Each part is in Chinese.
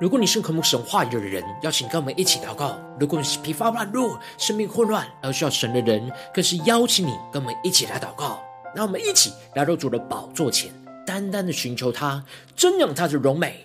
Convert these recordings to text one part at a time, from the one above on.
如果你是渴慕神话语的人，邀请跟我们一起祷告；如果你是疲乏软弱、生命混乱而需要神的人，更是邀请你跟我们一起来祷告。让我们一起来到主的宝座前。单单的寻求他，瞻仰他的荣美，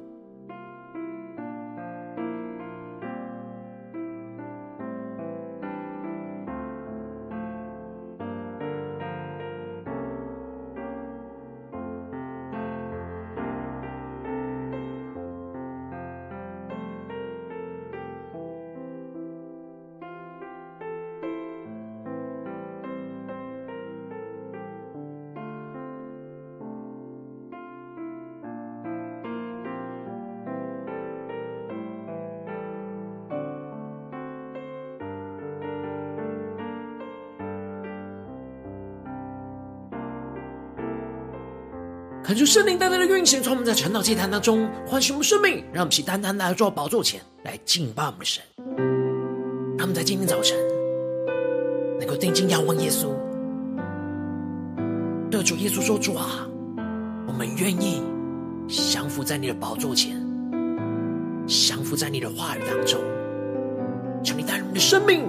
恳求圣灵单单的运行，从我们在晨祷祭坛当中唤醒我们生命，让我们起单单来到宝座前来敬拜我们的神。让我们在今天早晨能够定睛仰望耶稣，对主耶稣说：“主啊，我们愿意降服在你的宝座前，降服在你的话语当中，求你带领我们的生命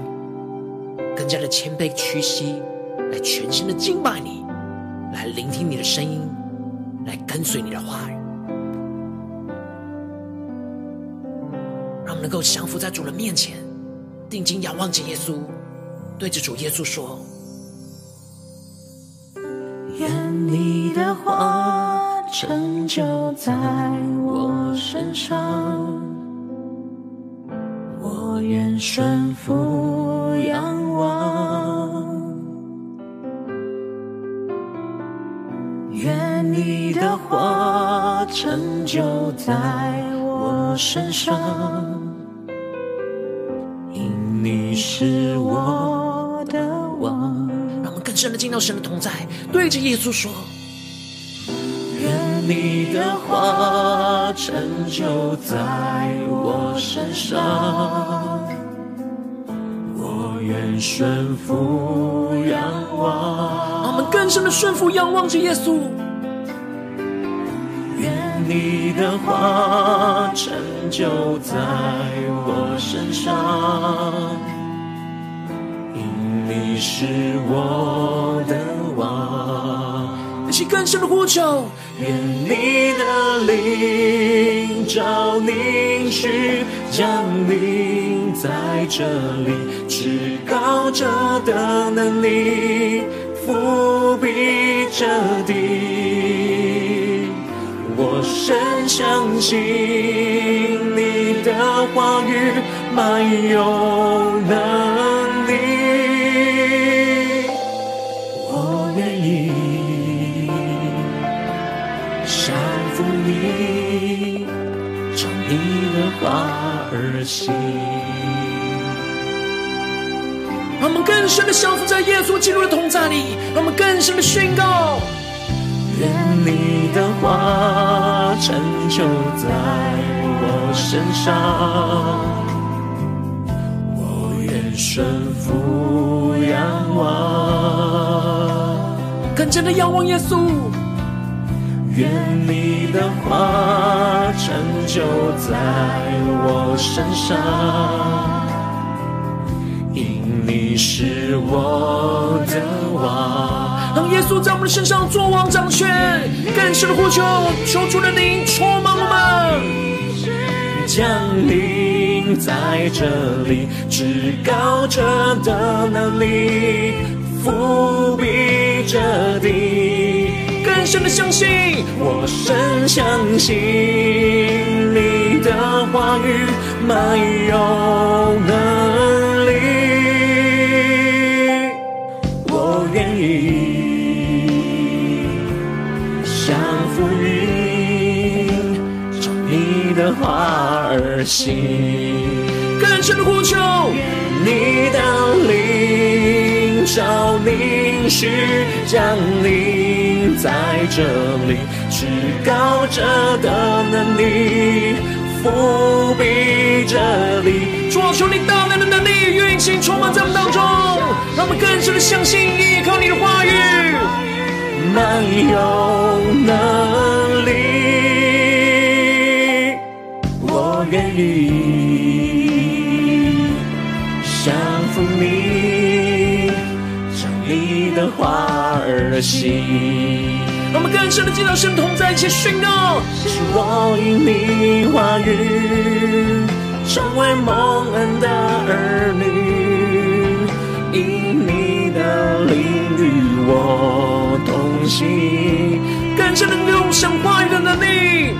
更加的谦卑屈膝，来全心的敬拜你，来聆听你的声音。”来跟随你的话语，让我们能够降服在主的面前，定睛仰望着耶稣，对着主耶稣说：“愿你的话成就在我身上，我愿顺服成就在我身上，因你是我的王。让我们更深的进到神的同在，对着耶稣说：愿你的话成就在我身上，我愿顺服仰望。让我们更深的顺服仰望着耶稣。你的话成就在我身上，因你是我的王。一起更深的呼求。愿你的灵照凝去降临在这里，至高者的能力。覆庇着地，我深相信你的话语满有能力。我愿意降服你，照你的话而行。让我们更深的降服在耶稣基督的同在里，让我们更深的宣告：愿你的话成就在我身上，我愿顺服仰望，更加的仰望耶稣。愿你的话成就在我身上。因你是我的王，让耶稣在我们身上作王掌权，更深的呼求，求主的灵充满我们，降临在这里，至高者的能力覆庇着地，更深的相信，我深相信你的话语满有能你的话而行，更深的呼求，你的灵召凝视降临在这里，至高者的能力覆庇着你，主啊，求你大能的能力运行充满在我们当中，让我们更深的相信依靠你的话语，满有能力，我愿意降服你，照你的话而行。让我们更深的见到神同在一起宣告，是我因你话语成为蒙恩的儿女，因你的灵与我同行，更深的用神话语的能力，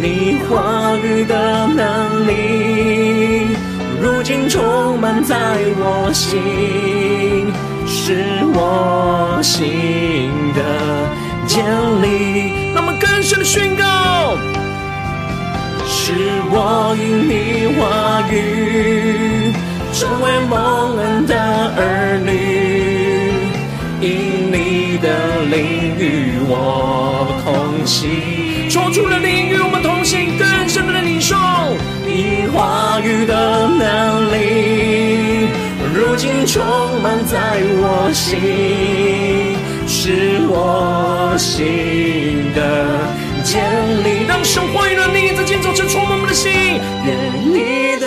你话语的能力，如今充满在我心，是我心的。建立，那么更深的宣告，是我因你话语成为蒙恩的儿女，因你的灵与我同行，说出了灵与我们同行，更深的领受，你话语的能力，如今充满在我心。是我心的建立，让神话语的你在今天早晨充满我们的心。愿你的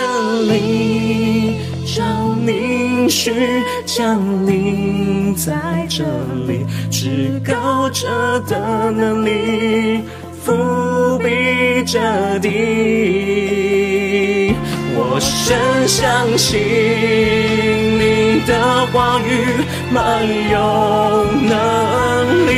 灵召凝视降临在这里，至高者的能力覆庇着地，我深相信你的话语。满有能力，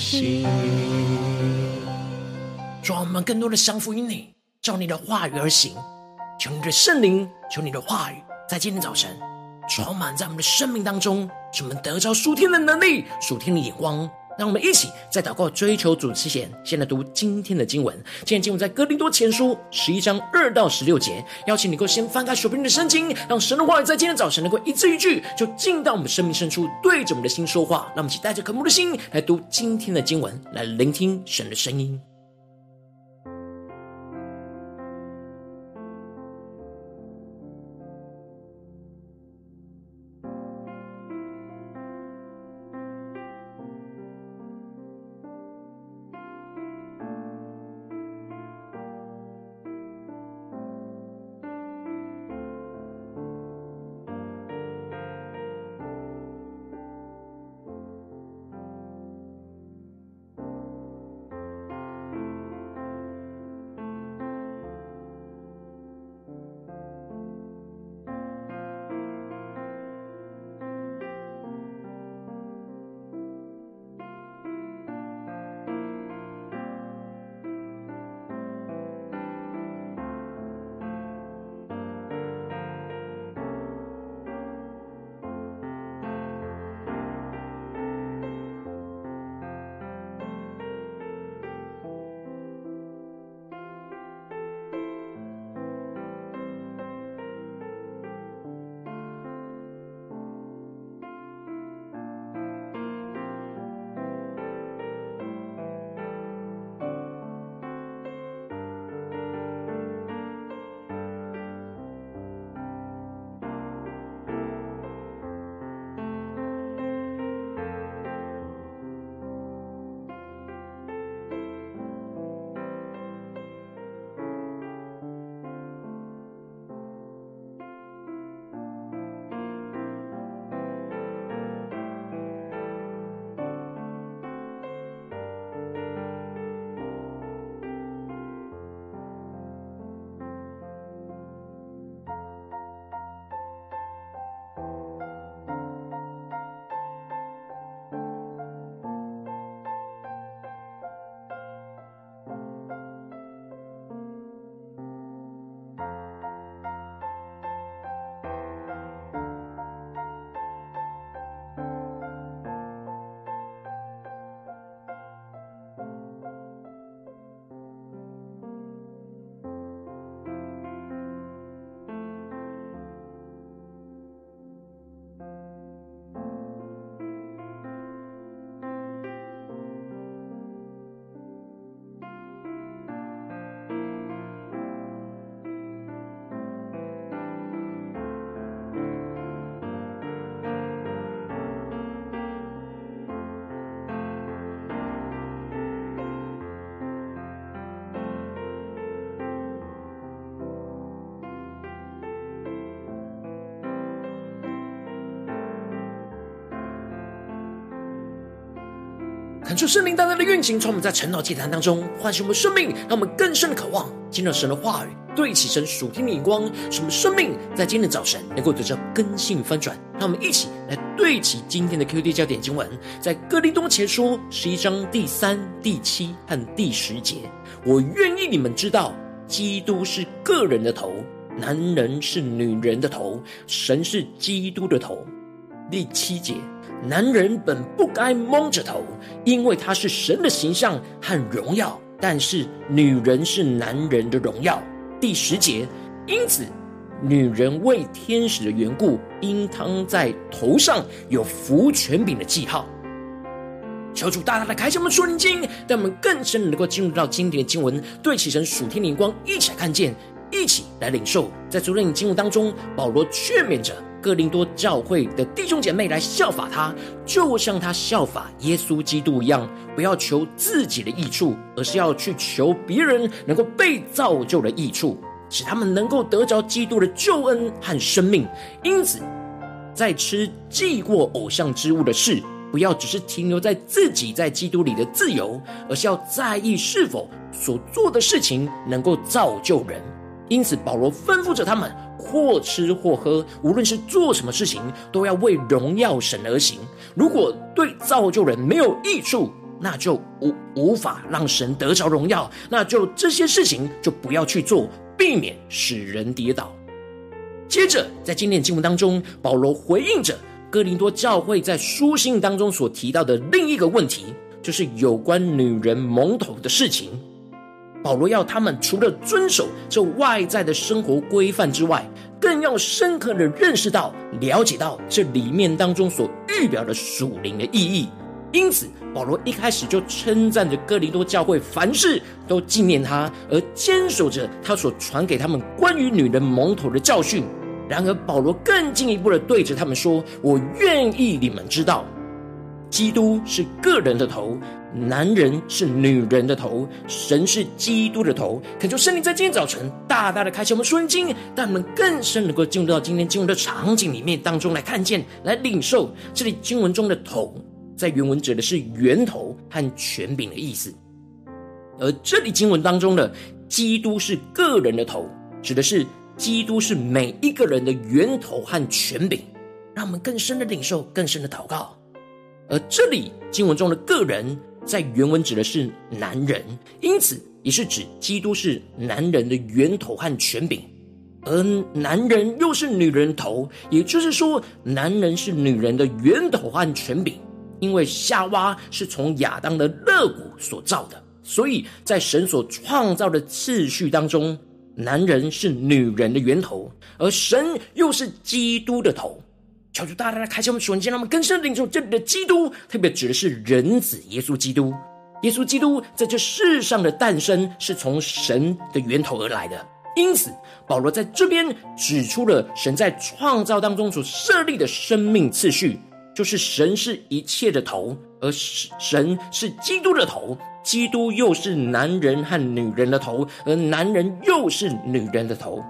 话而行。主啊，我们更多的降服于你，照你的话语而行。求你的圣灵，求你的话语，在今天早晨充满在我们的生命当中，使我们得着属天的能力、属天的眼光。让我们一起在祷告追求主之前，先来读今天的经文。今天经文在哥林多前书十一章二到十六节。邀请你能够先翻开手边的圣经，让神的话语在今天早晨能够一字一句，就进到我们生命深处，对着我们的心说话。让我们一起带着渴慕的心来读今天的经文，来聆听神的声音。感受圣灵大大的运行，从我们在晨祷祭坛当中唤醒我们生命，让我们更深的渴望进入神的话语，对齐神属天的眼光，使我们生命在今天早晨能够得到更新翻转。让我们一起来对齐今天的 QD 焦点经文，在哥林多前书十一章第三、第七和第十节。我愿意你们知道，基督是个人的头，男人是女人的头，神是基督的头。第七节。男人本不该蒙着头，因为他是神的形象和荣耀；但是女人是男人的荣耀。第十节，因此女人为天使的缘故，应当在头上有福权柄的记号。求主大大的开启我们属灵经，让我们更深能够进入到经典的经文，对齐神属天灵光，一起来看见，一起来领受。在主领经文当中，保罗劝勉着。哥林多教会的弟兄姐妹来效法他，就像他效法耶稣基督一样，不要求自己的益处，而是要去求别人能够被造就的益处，使他们能够得着基督的救恩和生命。因此，在吃祭过偶像之物的事，不要只是停留在自己在基督里的自由，而是要在意是否所做的事情能够造就人。因此，保罗吩咐着他们。或吃或喝，无论是做什么事情，都要为荣耀神而行。如果对造就人没有益处，那就无无法让神得着荣耀。那就这些事情就不要去做，避免使人跌倒。接着，在今天经文当中，保罗回应着哥林多教会在书信当中所提到的另一个问题，就是有关女人蒙头的事情。保罗要他们除了遵守这外在的生活规范之外，更要深刻的认识到、了解到这里面当中所预表的属灵的意义。因此，保罗一开始就称赞着哥林多教会，凡事都纪念他，而坚守着他所传给他们关于女人蒙头的教训。然而，保罗更进一步的对着他们说：“我愿意你们知道。”基督是个人的头，男人是女人的头，神是基督的头。恳求圣灵在今天早晨大大的开启我们属灵经，让我们更深能够进入到今天经文的场景里面当中来看见、来领受这里经文中的头，在原文指的是源头和权柄的意思。而这里经文当中的基督是个人的头，指的是基督是每一个人的源头和权柄。让我们更深的领受，更深的祷告。而这里经文中的个人，在原文指的是男人，因此也是指基督是男人的源头和权柄，而男人又是女人头，也就是说，男人是女人的源头和权柄。因为夏娃是从亚当的肋骨所造的，所以在神所创造的次序当中，男人是女人的源头，而神又是基督的头。求主大大的开启我们属灵，让我们更深领受这里的基督，特别指的是人子耶稣基督。耶稣基督在这世上的诞生是从神的源头而来的，因此保罗在这边指出了神在创造当中所设立的生命次序，就是神是一切的头，而神是基督的头，基督又是男人和女人的头，而男人又是女人的头。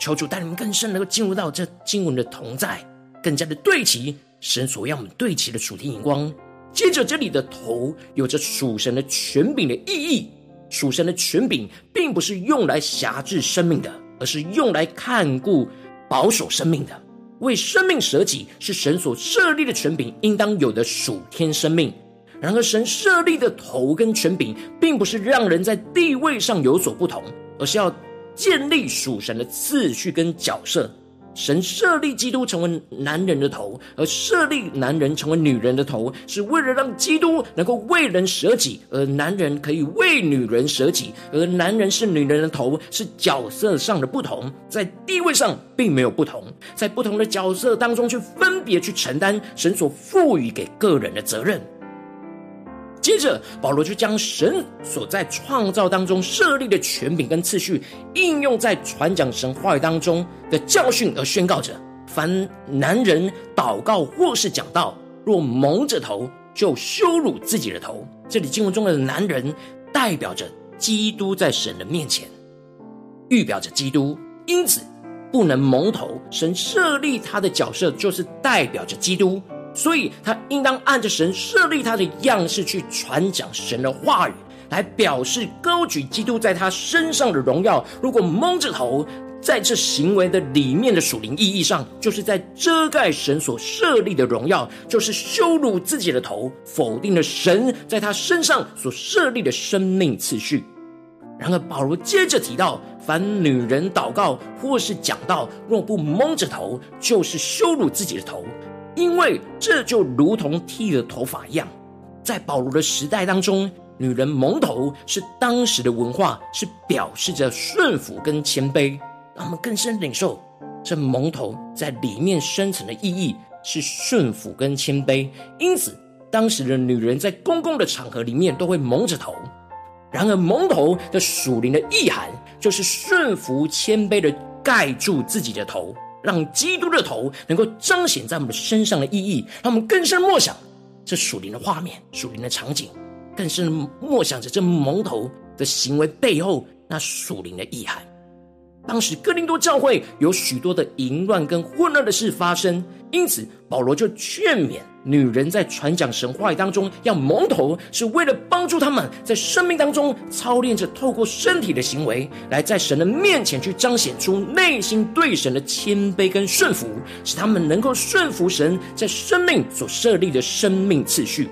求主带你们更深能够进入到这经文的同在。更加的对齐神所要我们对齐的属天眼光。接着，这里的头有着属神的权柄的意义。属神的权柄并不是用来辖制生命的，而是用来看顾、保守生命的。为生命舍己是神所设立的权柄，应当有的属天生命。然而，神设立的头跟权柄，并不是让人在地位上有所不同，而是要建立属神的次序跟角色。神设立基督成为男人的头，而设立男人成为女人的头，是为了让基督能够为人舍己，而男人可以为女人舍己。而男人是女人的头，是角色上的不同，在地位上并没有不同，在不同的角色当中去分别去承担神所赋予给个人的责任。接着，保罗就将神所在创造当中设立的权柄跟次序，应用在传讲神话语当中的教训，而宣告着：凡男人祷告或是讲道，若蒙着头，就羞辱自己的头。这里经文中的男人，代表着基督在神的面前，预表着基督，因此不能蒙头。神设立他的角色，就是代表着基督。所以他应当按着神设立他的样式去传讲神的话语，来表示高举基督在他身上的荣耀。如果蒙着头，在这行为的里面的属灵意义上，就是在遮盖神所设立的荣耀，就是羞辱自己的头，否定了神在他身上所设立的生命次序。然而，保罗接着提到，凡女人祷告或是讲道，若不蒙着头，就是羞辱自己的头，因为这就如同剃了头发一样。在保罗的时代当中，女人蒙头是当时的文化，是表示着顺服跟谦卑。让我们更深领受这蒙头在里面深层的意义是顺服跟谦卑。因此，当时的女人在公共的场合里面都会蒙着头。然而，蒙头的属灵的意涵，就是顺服谦卑的盖住自己的头，让基督的头能够彰显在我们身上的意义。让我们更深默想这属灵的画面、属灵的场景，更深默想着这蒙头的行为背后那属灵的意涵。当时哥林多教会有许多的淫乱跟混乱的事发生，因此保罗就劝勉女人在传讲神话语当中要蒙头，是为了帮助他们在生命当中操练着透过身体的行为，来在神的面前去彰显出内心对神的谦卑跟顺服，使他们能够顺服神在生命所设立的生命次序。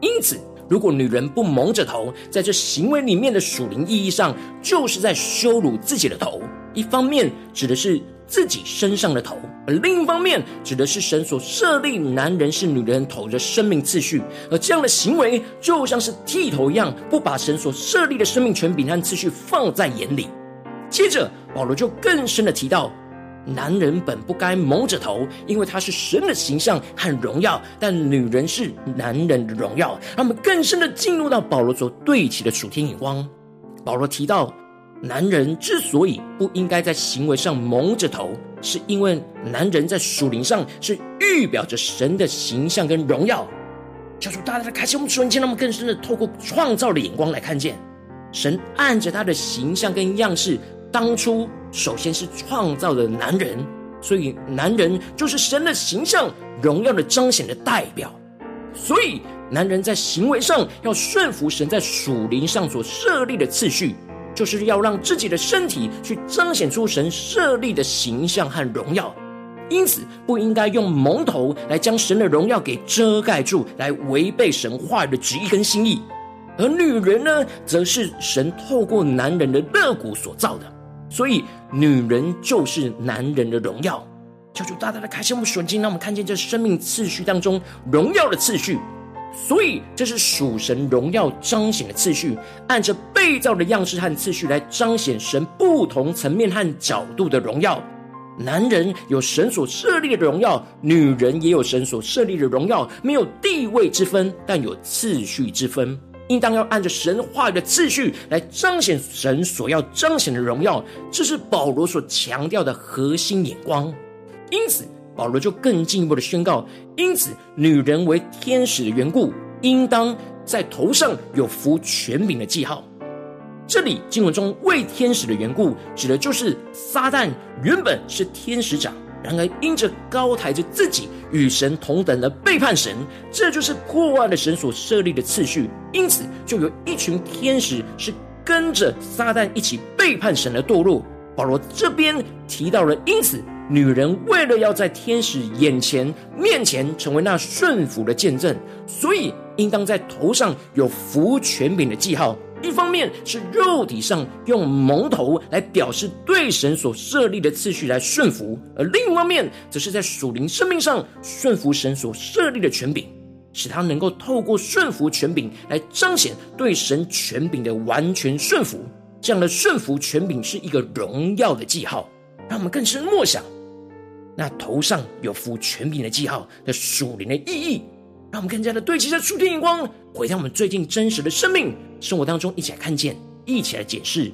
因此。如果女人不蒙着头，在这行为里面的属灵意义上，就是在羞辱自己的头。一方面指的是自己身上的头，而另一方面指的是神所设立男人是女人头的生命次序。而这样的行为就像是剃头一样，不把神所设立的生命权柄和次序放在眼里。接着，保罗就更深的提到。男人本不该蒙着头，因为他是神的形象和荣耀；但女人是男人的荣耀。让我们更深的进入到保罗所对齐的主天眼光。保罗提到，男人之所以不应该在行为上蒙着头，是因为男人在属灵上是预表着神的形象跟荣耀。求主大大的开启我们瞬间，让我们更深的透过创造的眼光来看见，神按着他的形象跟样式。当初首先是创造的男人，所以男人就是神的形象、荣耀的彰显的代表。所以男人在行为上要顺服神在属灵上所设立的次序，就是要让自己的身体去彰显出神设立的形象和荣耀。因此，不应该用蒙头来将神的荣耀给遮盖住，来违背神话的旨意跟心意。而女人呢，则是神透过男人的肋骨所造的。所以，女人就是男人的荣耀。求主大大的开启我们属灵，让我们看见这生命次序当中荣耀的次序。所以，这是属神荣耀彰显的次序，按着被造的样式和次序来彰显神不同层面和角度的荣耀。男人有神所设立的荣耀，女人也有神所设立的荣耀，没有地位之分，但有次序之分。应当要按着神话语的次序来彰显神所要彰显的荣耀，这是保罗所强调的核心眼光。因此，保罗就更进一步的宣告：因此，女人为天使的缘故，应当在头上有服权柄的记号。这里经文中为天使的缘故，指的就是撒旦原本是天使长。然而，因着高抬着自己与神同等的背叛神，这就是破坏了神所设立的次序。因此，就有一群天使是跟着撒旦一起背叛神的堕落。保罗这边提到了，因此女人为了要在天使眼前面前成为那顺服的见证，所以应当在头上有服权柄的记号。一方面是肉体上用蒙头来表示对神所设立的次序来顺服，而另一方面则是在属灵生命上顺服神所设立的权柄，使他能够透过顺服权柄来彰显对神权柄的完全顺服。这样的顺服权柄是一个荣耀的记号，让我们更深默想那头上有服权柄的记号的属灵的意义。让我们更加的对齐着属天眼光，回到我们最近真实的生命生活当中，一起来看见，一起来解释。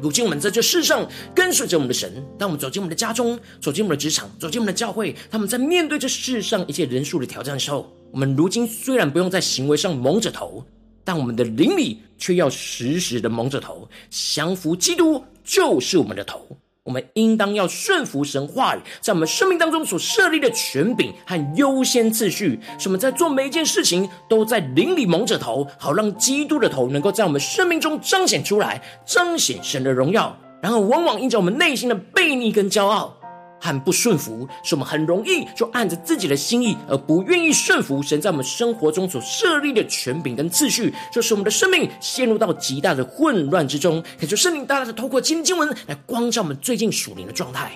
如今我们在这世上跟随着我们的神，当我们走进我们的家中，走进我们的职场，走进我们的教会，他们在面对这世上一切人数的挑战的时候，我们如今虽然不用在行为上蒙着头，但我们的灵里却要时时的蒙着头，降服基督就是我们的头。我们应当要顺服神话语，在我们生命当中所设立的权柄和优先次序，使我们在做每一件事情都在灵里蒙着头，好让基督的头能够在我们生命中彰显出来，彰显神的荣耀。然而，往往因着我们内心的悖逆跟骄傲。和不顺服，使我们很容易就按着自己的心意，而不愿意顺服神在我们生活中所设立的权柄跟次序，就使我们的生命陷入到极大的混乱之中。可就圣灵大大的透过经经文来光照我们最近属灵的状态。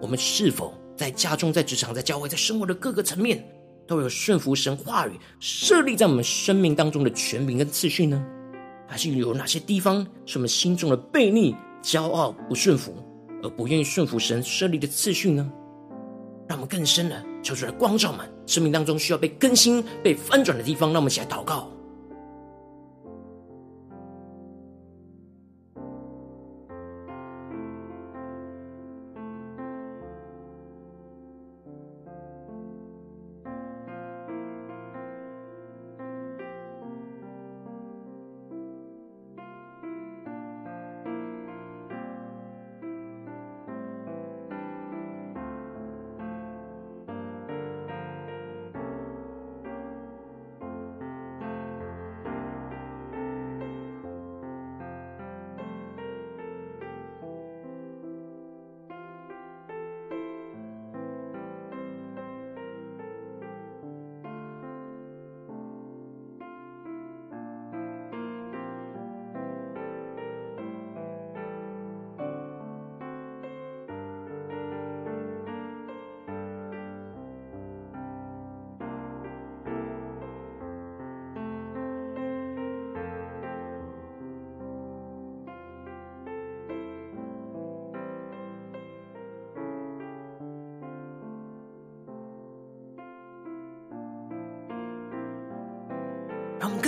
我们是否在家中、在职场、在教会、在生活的各个层面，都有顺服神话语设立在我们生命当中的权柄跟次序呢？还是有哪些地方是我们心中的悖逆、骄傲、不顺服？而不愿意顺服神设立的次序呢？让我们更深的求出来光照们生命当中需要被更新、被翻转的地方，让我们一起来祷告。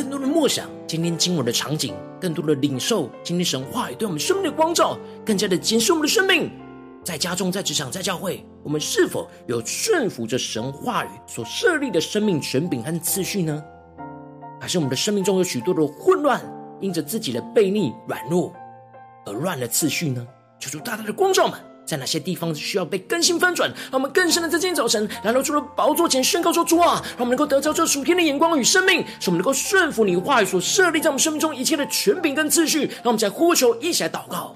更多的默想今天经文的场景，更多的领受今天神话语对我们生命的光照，更加的检视我们的生命。在家中、在职场、在教会，我们是否有顺服着神话语所设立的生命权柄和次序呢？还是我们的生命中有许多的混乱，因着自己的悖逆、软弱而乱了次序呢？求主大大的光照们。在哪些地方需要被更新翻转？让我们更深的在今天早晨来到主的宝座前宣告说：“主啊，让我们能够得着这属天的眼光与生命，使我们能够顺服你的话语所设立在我们生命中一切的权柄跟秩序。”让我们在呼求，一起来祷告。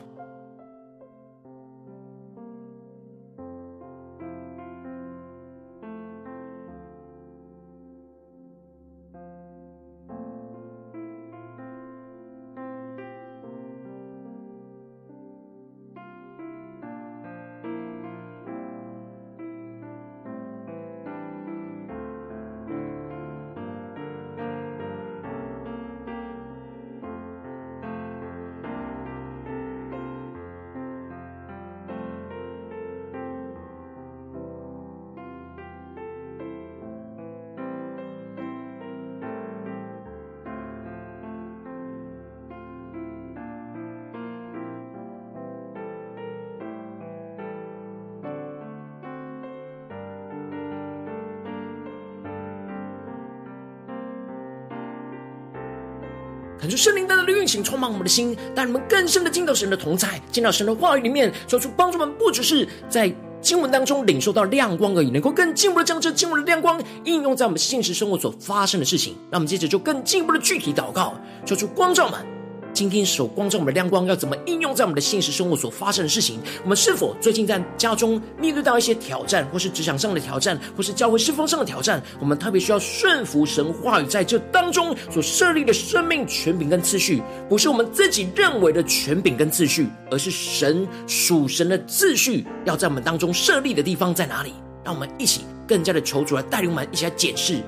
请，充满我们的心，带你们更深的进到神的同在，进到神的话语里面，说出帮助我们，不只是在经文当中领受到亮光而已，能够更进一步的将这经文的亮光应用在我们现实生活所发生的事情。那我们接着就更进一步的具体祷告，说出光照们。今天所光照我们的亮光要怎么应用在我们的现实生活所发生的事情？我们是否最近在家中面对到一些挑战，或是职场上的挑战，或是教会侍奉上的挑战？我们特别需要顺服神话语在这当中所设立的生命权柄跟次序，不是我们自己认为的权柄跟次序，而是神属神的次序要在我们当中设立的地方在哪里？让我们一起更加的求主来带领我们一起来检视，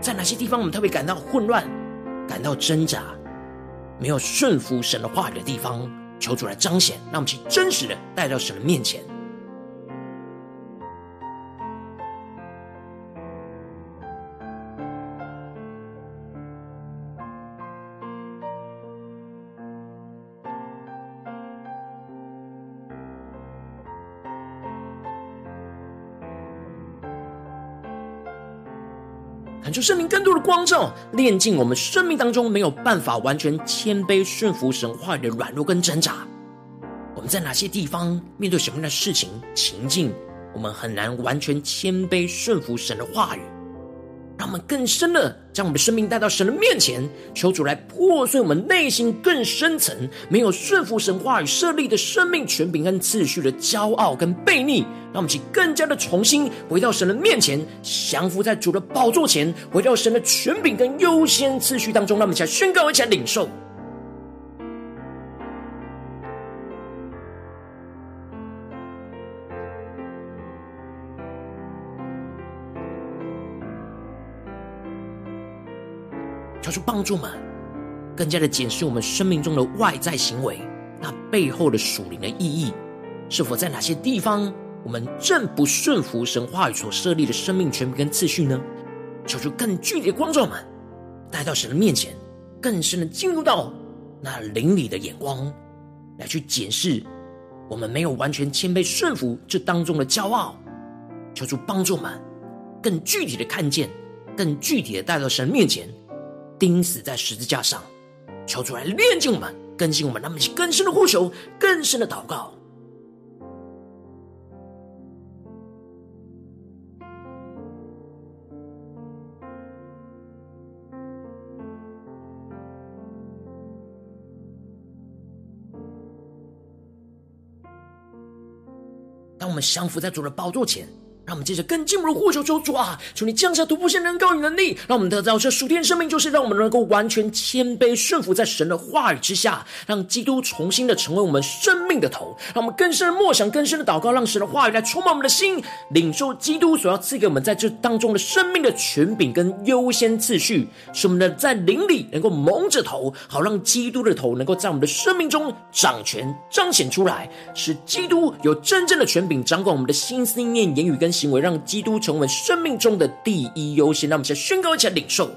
在哪些地方我们特别感到混乱，感到挣扎。没有顺服神的话语的地方，求主来彰显，让我们去真实的带到神的面前。求圣灵更多的光照，炼尽我们生命当中没有办法完全谦卑顺服神话语的软弱跟挣扎，我们在哪些地方面对什么样的事情情境，我们很难完全谦卑顺服神的话语。让我们更深的将我们的生命带到神的面前，求主来破碎我们内心更深层没有顺服神话与设立的生命权柄跟次序的骄傲跟悖逆，让我们去更加的重新回到神的面前，降服在主的宝座前，回到神的权柄跟优先次序当中，让我们一起来宣告，一起来领受。求主帮助我们，更加的检视我们生命中的外在行为，那背后的属灵的意义，是否在哪些地方我们正不顺服神话语所设立的生命权柄跟次序呢？求主更具体的光照们，带到神的面前，更深的进入到那灵里的眼光，来去检视我们没有完全谦卑顺服这当中的骄傲。求主帮助我们，更具体的看见，更具体的带到神面前。钉死在十字架上，求主来炼净我们，更新我们，让我们更深的呼求，更深的祷告。当我们降服在主的宝座前。让我们接着更进一步的呼求求主啊，求你降下突破性能高与能力，让我们得到这属天生命，就是让我们能够完全谦卑顺服在神的话语之下，让基督重新的成为我们生命的头，让我们更深的默想、更深的祷告，让神的话语来充满我们的心，领受基督所要赐给我们在这当中的生命的权柄跟优先次序，使我们的在灵里能够蒙着头，好让基督的头能够在我们的生命中掌权彰显出来，使基督有真正的权柄掌管我们的心思念言语跟。行为让基督成为生命中的第一优先，那我们先宣告一下领受。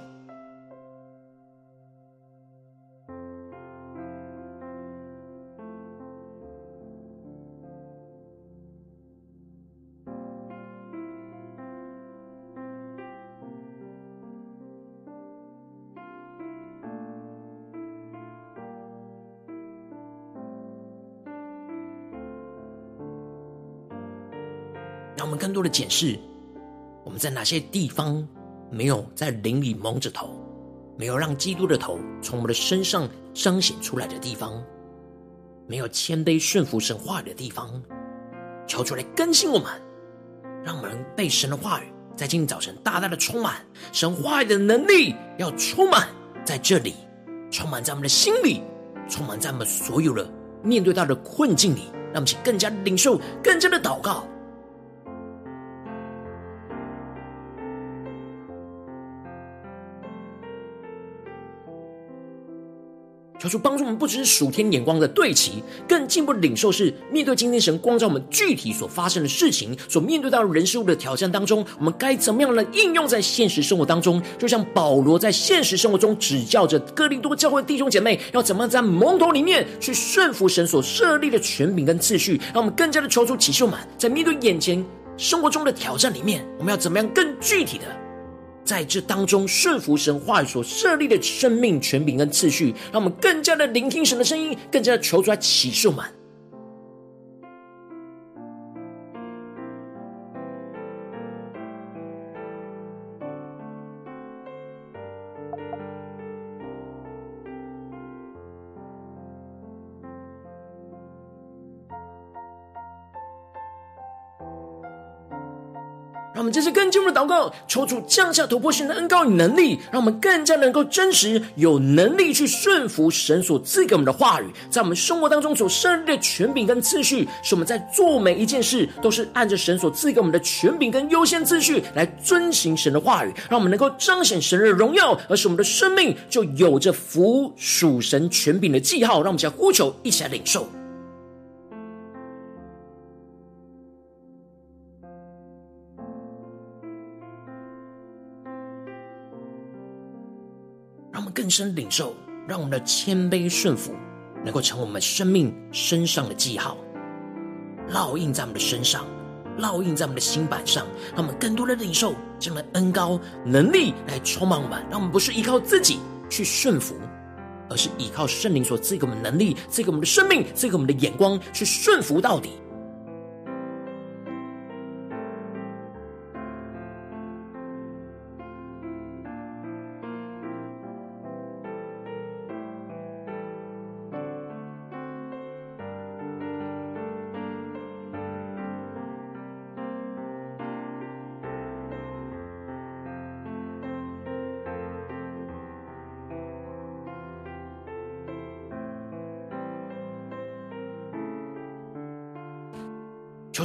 多的检视，我们在哪些地方没有在灵里蒙着头，没有让基督的头从我们的身上彰显出来的地方，没有谦卑顺服神话语的地方，求主来更新我们，让我们被神的话语在今天早晨大大的充满，神话语的能力要充满在这里，充满在我们的心里，充满在我们所有的面对到的困境里，让我们去更加领受，更加的祷告。求主帮助我们，不只是属天眼光的对齐，更进一步的领受是面对今天神光照我们具体所发生的事情，所面对到人事物的挑战当中，我们该怎么样来应用在现实生活当中？就像保罗在现实生活中指教着哥林多教会弟兄姐妹，要怎么样在蒙头里面去顺服神所设立的权柄跟次序，让我们更加的求主启示满，在面对眼前生活中的挑战里面，我们要怎么样更具体的？在这当中顺服神话语所设立的生命权柄跟次序，让我们更加的聆听神的声音，更加的求出来启示。我们这次更进一步的祷告，求主降下突破性的恩膏与能力，让我们更加能够真实有能力去顺服神所赐给我们的话语，在我们生活当中所设立的权柄跟次序，使我们在做每一件事都是按着神所赐给我们的权柄跟优先次序来遵行神的话语，让我们能够彰显神的荣耀，而使我们的生命就有着服属神权柄的记号。让我们一起来呼求，一起来领受。深领受，让我们的谦卑顺服能够成为我们生命身上的记号，烙印在我们的身上，烙印在我们的心板上。让我们更多的领受这样的恩高能力来充满我们，让我们不是依靠自己去顺服，而是依靠圣灵所赐给我们能力，赐给我们的生命，赐给我们的眼光，去顺服到底。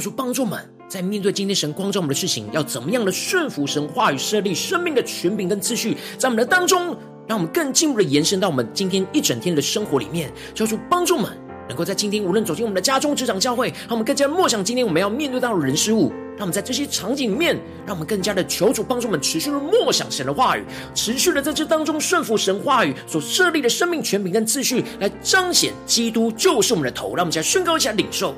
主帮助们，在面对今天神光照我们的事情，要怎么样的顺服神话语设立生命的权柄跟次序，在我们的当中，让我们更进一步的延伸到我们今天一整天的生活里面。求主帮助们，能够在今天无论走进我们的家中、职场、教会，让我们更加默想今天我们要面对到的人事物。让我们在这些场景里面，让我们更加的求主帮助我们持续的默想神的话语，持续的在这当中顺服神话语所设立的生命权柄跟次序，来彰显基督就是我们的头。让我们来宣告一下领受。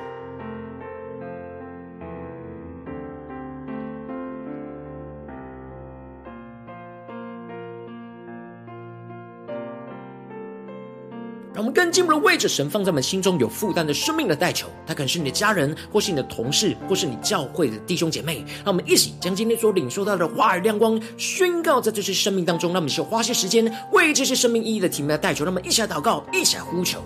让我们更进一步的为着神放在我们心中有负担的生命的代求，他可能是你的家人，或是你的同事，或是你教会的弟兄姐妹。让我们一起将今天所领受到的话语亮光宣告在这些生命当中。让我们需要花些时间为这些生命意义的题目来代求。让我们一起来祷告，一起来呼求。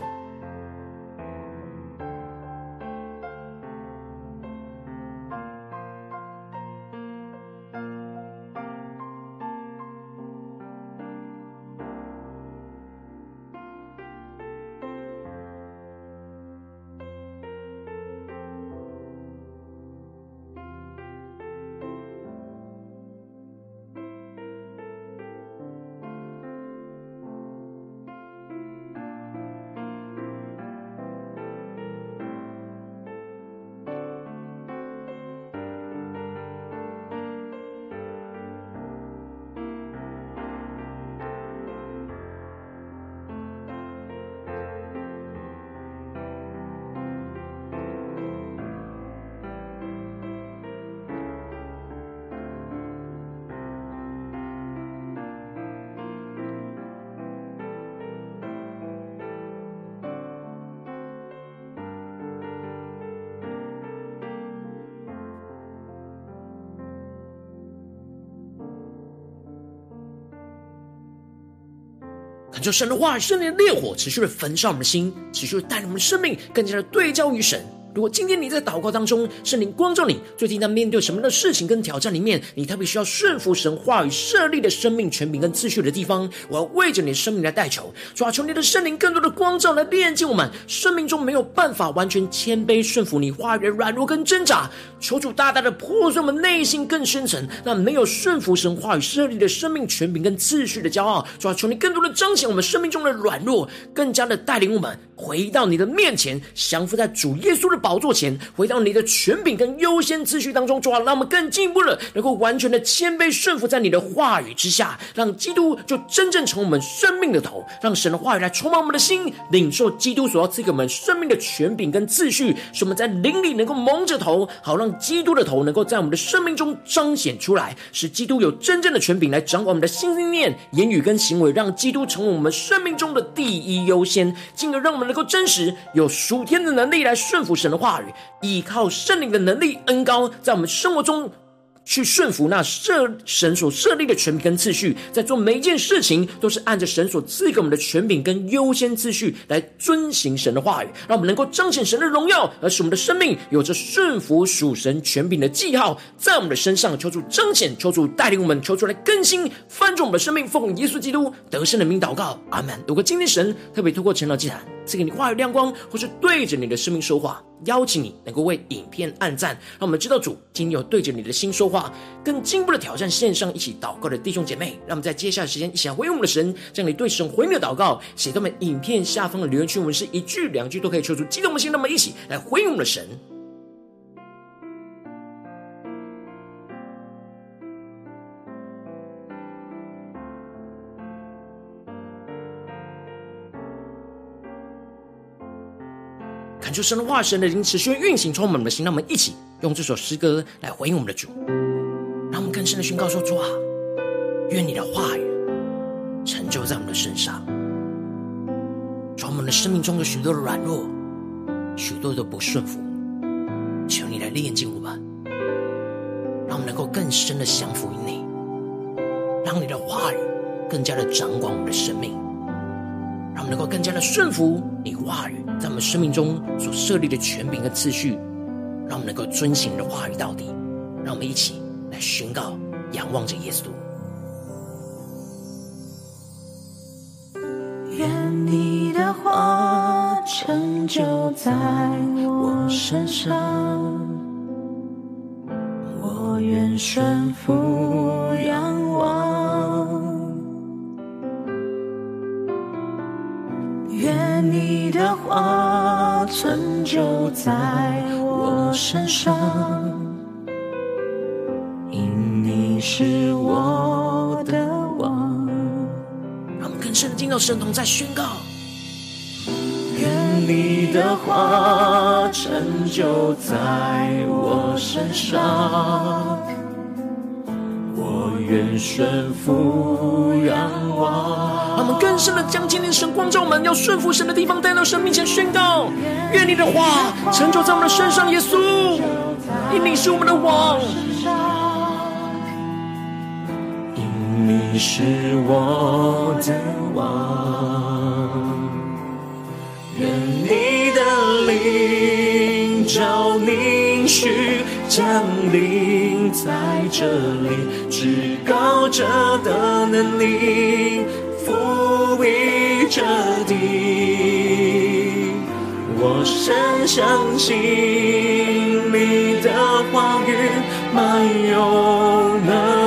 就神的话语，圣灵的烈火，持续的焚烧我们的心，持续的带领我们的生命，更加的对焦于神。如果今天你在祷告当中，圣灵光照你，最近在面对什么样的事情跟挑战里面，你特别需要顺服神话语设立的生命权柄跟次序的地方，我要为着你的生命来代求，主啊，求你的圣灵更多的光照来炼净我们生命中没有办法完全谦卑顺服你话语的软弱跟挣扎，求主大大的破碎我们内心更深层那没有顺服神话语设立的生命权柄跟次序的骄傲，主啊，求你更多的彰显我们生命中的软弱，更加的带领我们回到你的面前，降服在主耶稣的宝座前，回到你的权柄跟优先秩序当中，主啊，让我们更进一步了，能够完全的谦卑顺服在你的话语之下，让基督就真正成为我们生命的头，让神的话语来充满我们的心，领受基督所要赐给我们生命的权柄跟秩序，使我们在灵里能够蒙着头，好让基督的头能够在我们的生命中彰显出来，使基督有真正的权柄来掌管我们的心念、言语跟行为，让基督成为我们生命中的第一优先，进而让我们能够真实有属天的能力来顺服神。的话语。依靠圣灵的能力恩高，在我们生活中。去顺服那设神所设立的权柄跟次序，在做每一件事情都是按着神所赐给我们的权柄跟优先次序来遵行神的话语，让我们能够彰显神的荣耀，而使我们的生命有着顺服属神权柄的记号在我们的身上。求主彰显，求主带领我们，求出来更新翻转我们的生命，奉耶稣基督得胜的名祷告，阿门。如果今天神特别透过晨祷祭坛赐给你话语亮光，或是对着你的生命说话，邀请你能够为影片按赞，让我们知道主今天有对着你的心说话，更进一步的挑战线上一起祷告的弟兄姐妹，让我们在接下来时间一起来回应我们的神，将你对神回应的祷告写到我们影片下方的留言区，我们是一句两句都可以抽出激动的心，那么一起来回应我们的神。就神的话，神的灵持续运行，充满我们的心。让我们一起用这首诗歌来回应我们的主，让我们更深的宣告说：主啊，愿你的话语成就在我们的身上。从我们的生命中有许多的软弱，许多的不顺服，求你来炼净我们，让我们能够更深的降服于你，让你的话语更加的掌管我们的生命，让我们能够更加的顺服你话语在我们生命中所设立的权柄和次序，让我们能够遵行你的话语到底。让我们一起来宣告，仰望着耶稣。愿你的话成就在我身上，我愿顺服仰你的话成就在我身上，因你是我的王。让我更深的听到神童在宣告，愿你的话成就在我身上，我愿顺服仰望。让我们更深的将今天神光照我们要顺服神的地方带到神面前宣告，愿你的话成就在我们的身上，耶稣，因你是我们的王。因你是我的王，愿你的灵照凝视降临在这里，至高者的能力覆庇这地，我深相信你的话语满有了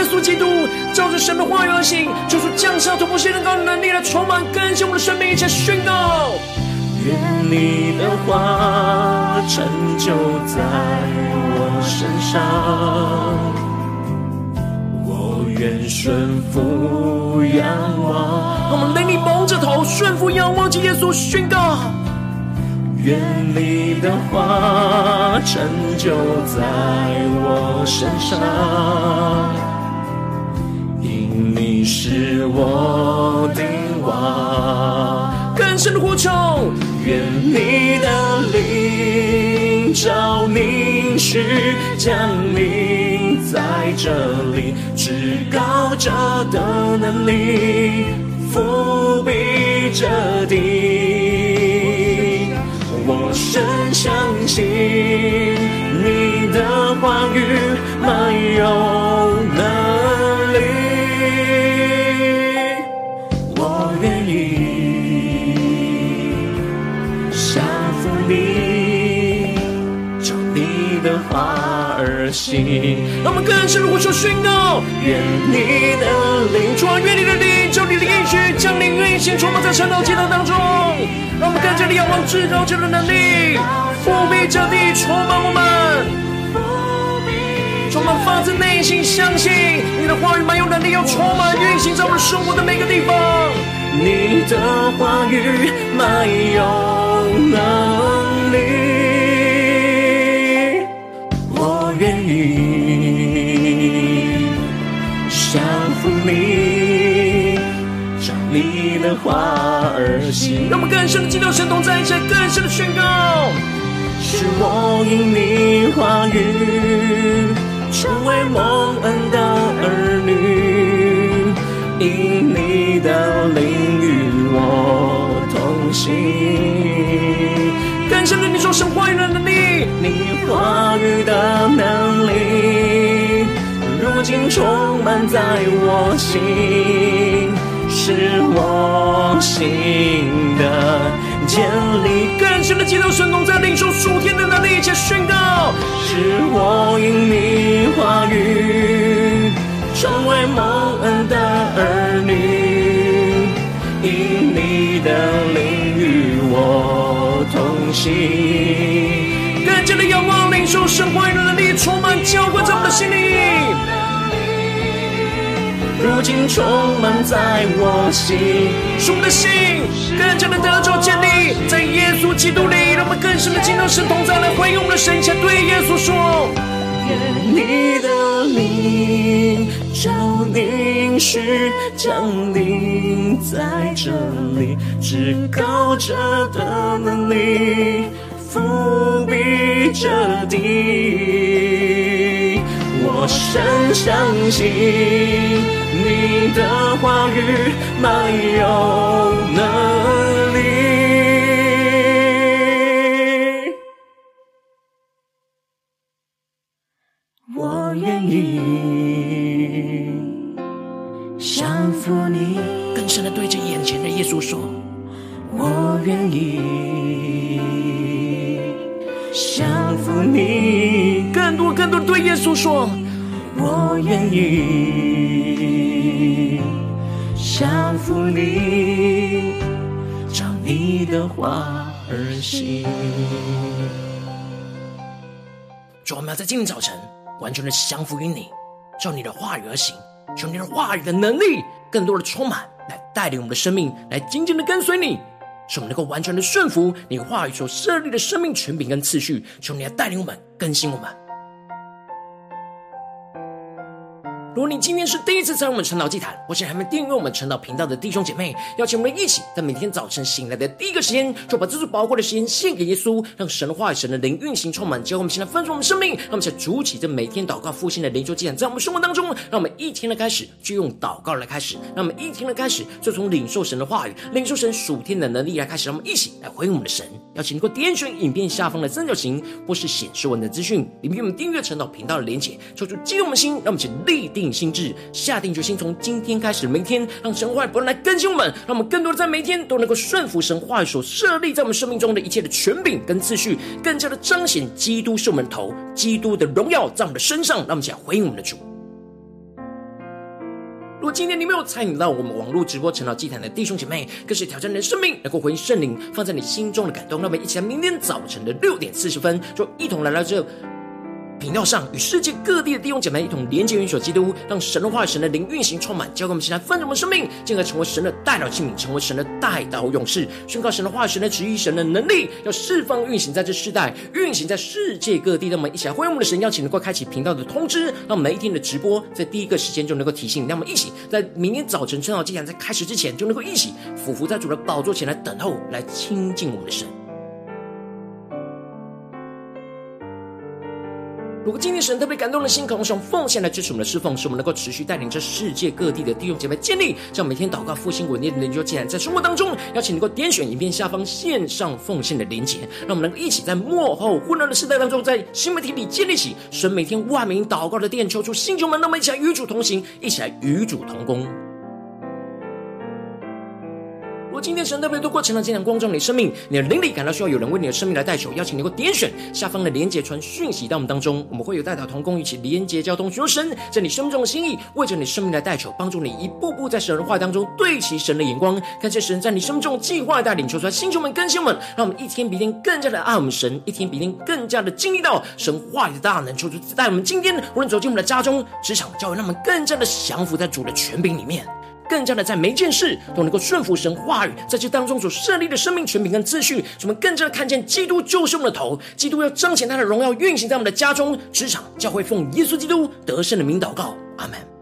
耶稣基督，照着神的话语而行，就是降下突破性的高能力来充满更新我们的生命，一切宣告。愿你的话成就在我身上，我愿顺服仰望。我们灵里蒙着头，顺服仰望着耶稣，宣告。愿你的话成就在我身上，是我的王。更深的呼求，愿你的灵照凝视降临在这里，至高者的能力覆庇这地。我深相信你的话语满有话而行。让我们更深的呼求宣告，愿你的灵，主啊，愿你的灵，求你的应许降临运行，充满在晨祷祭坛当中。让我们更加的仰望至高者的能力，覆庇这地，充满我们，充满发自内心相信你的话语满有能力，要充满运行在我们生活的每个地方。你的话语满有能力话而行，让我们更深的敬拜神同在一起，更深的宣告。是我因你话语成为蒙恩的儿女，因你的灵与我同行。更深的你说神话语的能力，你话语的能力，如今充满在我心。是我心的建立，更深的敬拜神同在领受属天的能力，一起宣告。是我因你话语成为蒙恩的儿女，因你的灵与我同行。更加的仰望领受神话语的能力，充满浇灌在我们的心里。如今充满在我心。使我们的心更加的得着建立在耶稣基督里，让我们更深的进入神同在，来回应我们的神，一起对耶稣说：愿你的灵照凝视降临在这里，至高者的能力覆庇着地。我深相信你的话语满有能力，我愿意降服你。更深的对着眼前的耶稣说：我愿意降服你。更多更多的对耶稣说。我愿意降服你，照你的话而行。主，我们要在今天早晨完全的降服于你，照你的话语而行，求你的话语的能力更多的充满，来带领我们的生命，来紧紧的跟随你，使我们能够完全的顺服你话语所设立的生命权柄跟次序。求你来带领我们，更新我们。如果你今天是第一次在我们晨祷祭坛，或是还没订阅我们晨祷频道的弟兄姐妹，邀请我们一起在每天早晨醒来的第一个时间，就把这最宝贵的时间献给耶稣，让神的话语、神的灵运行充满，结果我们现在丰盛我们生命，让我们在主起这每天祷告复兴的灵修祭坛，在我们生活当中，让我们一天的开始就用祷告来开始，让我们一天的开始就从领受神的话语、领受神属天的能力来开始，让我们一起来回应我们的神。邀请你给我点选影片下方的三角形，或是显示文的资讯，里面有订阅晨祷频道的连结，抽出激动我们的心，让我们一起立定定心志。下定决心，从今天开始，每天让神话语。不断来更新我们，让我们更多的在每天都能够顺服神话所设立在我们生命中的一切的权柄跟次序，更加的彰显基督是我们头，基督的荣耀在我们的身上，让我们一起来回应我们的主。如果今天你没有参与到我们网络直播成祷祭坛的弟兄姐妹，更是挑战你的生命，能够回应圣灵放在你心中的感动，那我们一起来明天早晨的六点四十分，就一同来到这。频道上与世界各地的弟兄姐妹一同连接、元首基督，让神的话、神的灵运行充满，交给我们现在丰盛的生命，进而成为神的代祷器皿，成为神的代祷勇士，宣告神的话、神的旨意、神的能力，要释放运行在这世代，运行在世界各地。让我们一起来欢迎我们的神，邀请能够开启频道的通知，让每一天的直播在第一个时间就能够提醒。让我们一起在明天早晨晨祷祭坛在开始之前，就能够一起俯伏在主的宝座前来等候，来亲近我们的神。如果今天神特别感动的心，渴望用奉献来支持我们的侍奉，使我们能够持续带领着世界各地的弟兄姐妹建立，这样每天祷告复兴稳定的灵修祭坛，在生活当中，邀请能够点选影片下方线上奉献的连结，让我们能够一起在幕后混乱的时代当中，在新媒体里建立起神每天万名祷告的殿，求出星球们，那么一起来与主同行，一起来与主同工。今天神特别透过晨祷祭坛光照你生命，你的灵里感到需要有人为你的生命来代求，邀请你能够点选下方的连结传讯息到我们当中，我们会有代祷同工一起连结交通，寻求神在你生命中的心意，为着你生命来代求，帮助你一步步在神的话当中对齐神的眼光，感谢神在你生命中计划带领，求出来星球们、更新们，让我们一天比一天更加的爱我们神，一天比一天更加的经历到神话语的大能，求主带我们今天无论走进我们的家中、职场、教会，让我们更加的降服在主的权柄里面。更加的在每一件事都能够顺服神话语，在这当中所设立的生命权柄跟秩序，我们更加的看见基督就是我们的头，基督要彰显他的荣耀，运行在我们的家中、职场、教会，奉耶稣基督得胜的名祷告，阿门。